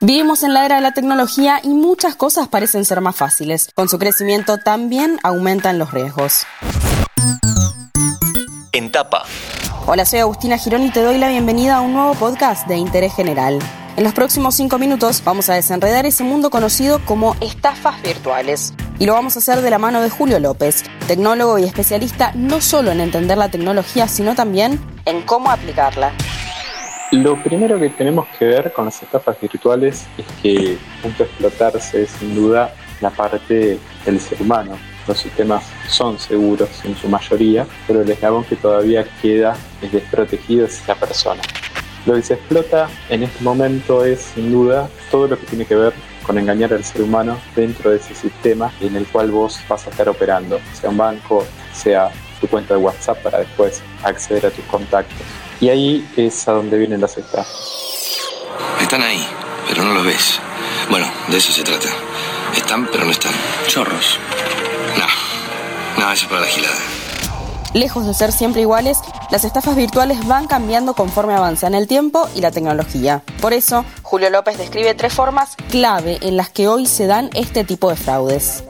Vivimos en la era de la tecnología y muchas cosas parecen ser más fáciles. Con su crecimiento también aumentan los riesgos. En tapa. Hola, soy Agustina Girón y te doy la bienvenida a un nuevo podcast de interés general. En los próximos cinco minutos vamos a desenredar ese mundo conocido como estafas virtuales. Y lo vamos a hacer de la mano de Julio López, tecnólogo y especialista no solo en entender la tecnología, sino también en cómo aplicarla. Lo primero que tenemos que ver con las estafas virtuales es que punto de explotarse es sin duda la parte del ser humano. Los sistemas son seguros en su mayoría, pero el eslabón que todavía queda es desprotegido es la persona. Lo que se explota en este momento es sin duda todo lo que tiene que ver con engañar al ser humano dentro de ese sistema en el cual vos vas a estar operando, sea un banco, sea tu cuenta de WhatsApp para después acceder a tus contactos. Y ahí es a donde vienen las estafas. Están ahí, pero no los ves. Bueno, de eso se trata. Están, pero no están. Chorros. No, no, eso es para la gilada. Lejos de ser siempre iguales, las estafas virtuales van cambiando conforme avanzan el tiempo y la tecnología. Por eso, Julio López describe tres formas clave en las que hoy se dan este tipo de fraudes.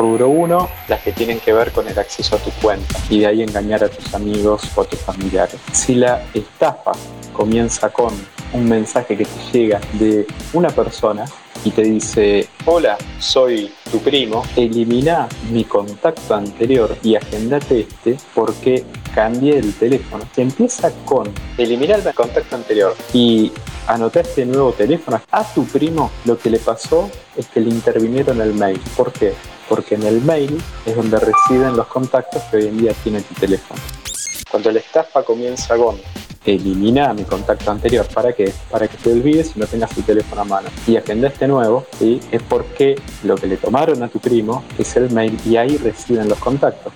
Rubro 1, las que tienen que ver con el acceso a tu cuenta y de ahí engañar a tus amigos o a tus familiares. Si la estafa comienza con un mensaje que te llega de una persona y te dice, hola, soy tu primo, elimina mi contacto anterior y agendate este porque cambié el teléfono. Empieza con eliminar el contacto anterior y anota este nuevo teléfono, a tu primo lo que le pasó es que le intervinieron el mail. ¿Por qué? Porque en el mail es donde residen los contactos que hoy en día tiene tu teléfono. Cuando la estafa comienza con elimina mi contacto anterior. ¿Para qué? Para que te olvides y no tengas tu teléfono a mano. Y agenda este nuevo, ¿sí? es porque lo que le tomaron a tu primo es el mail y ahí residen los contactos.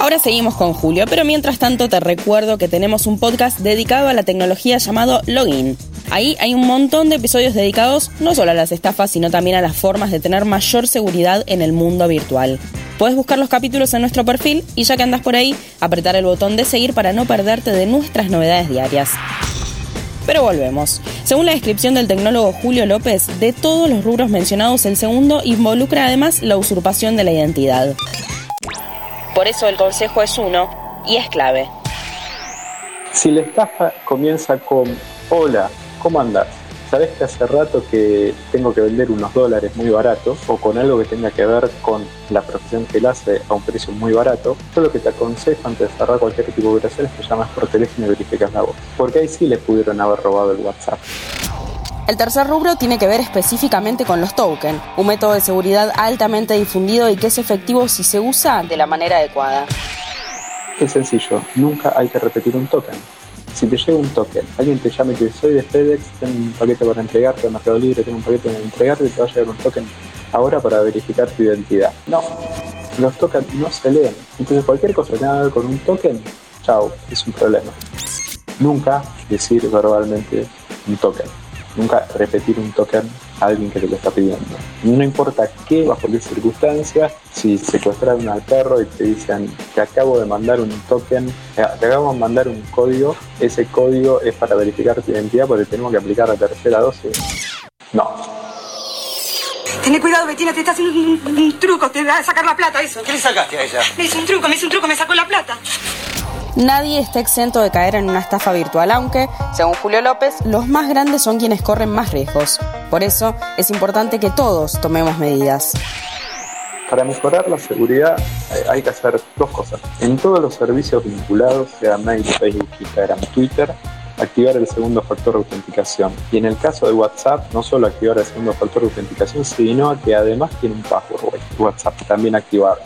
Ahora seguimos con Julio, pero mientras tanto te recuerdo que tenemos un podcast dedicado a la tecnología llamado Login. Ahí hay un montón de episodios dedicados no solo a las estafas, sino también a las formas de tener mayor seguridad en el mundo virtual. Puedes buscar los capítulos en nuestro perfil y ya que andas por ahí, apretar el botón de seguir para no perderte de nuestras novedades diarias. Pero volvemos. Según la descripción del tecnólogo Julio López, de todos los rubros mencionados, el segundo involucra además la usurpación de la identidad. Por eso el consejo es uno y es clave. Si la estafa comienza con hola, ¿cómo andás? Sabes que hace rato que tengo que vender unos dólares muy baratos o con algo que tenga que ver con la profesión que él hace a un precio muy barato. Yo lo que te aconsejo antes de cerrar cualquier tipo de operación es que llamas por teléfono y verificas la voz. Porque ahí sí le pudieron haber robado el WhatsApp. El tercer rubro tiene que ver específicamente con los tokens, un método de seguridad altamente difundido y que es efectivo si se usa de la manera adecuada. Es sencillo, nunca hay que repetir un token. Si te llega un token, alguien te llama y te dice soy de FedEx, tengo un paquete para entregarte, Mercado Libre, tengo un paquete para entregarte, te va a llegar un token ahora para verificar tu identidad. No, los tokens no se leen. Entonces cualquier cosa que tenga que ver con un token, chao, es un problema. Nunca decir verbalmente un token nunca repetir un token a alguien que te lo está pidiendo. No importa qué, bajo qué circunstancias, si secuestraron al perro y te dicen te acabo de mandar un token, eh, te acabo de mandar un código, ese código es para verificar tu identidad porque tenemos que aplicar la tercera dosis. No. Ten cuidado, Betina, te está haciendo un, un, truco, te va a sacar la plata, eso. ¿Qué le sacaste a ella? Me hizo un truco, me hizo un truco, me sacó la plata. Nadie está exento de caer en una estafa virtual, aunque, según Julio López, los más grandes son quienes corren más riesgos. Por eso, es importante que todos tomemos medidas. Para mejorar la seguridad eh, hay que hacer dos cosas. En todos los servicios vinculados, sea mail, Facebook, Instagram, Twitter, activar el segundo factor de autenticación. Y en el caso de WhatsApp, no solo activar el segundo factor de autenticación, sino que además tiene un password. WhatsApp también activarlo.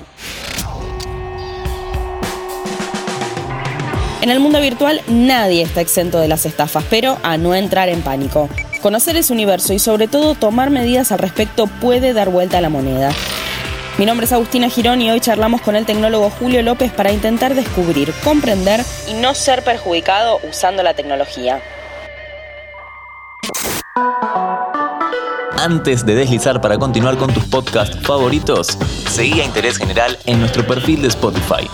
En el mundo virtual nadie está exento de las estafas, pero a no entrar en pánico. Conocer ese universo y sobre todo tomar medidas al respecto puede dar vuelta a la moneda. Mi nombre es Agustina Girón y hoy charlamos con el tecnólogo Julio López para intentar descubrir, comprender y no ser perjudicado usando la tecnología. Antes de deslizar para continuar con tus podcasts favoritos, seguí a Interés General en nuestro perfil de Spotify.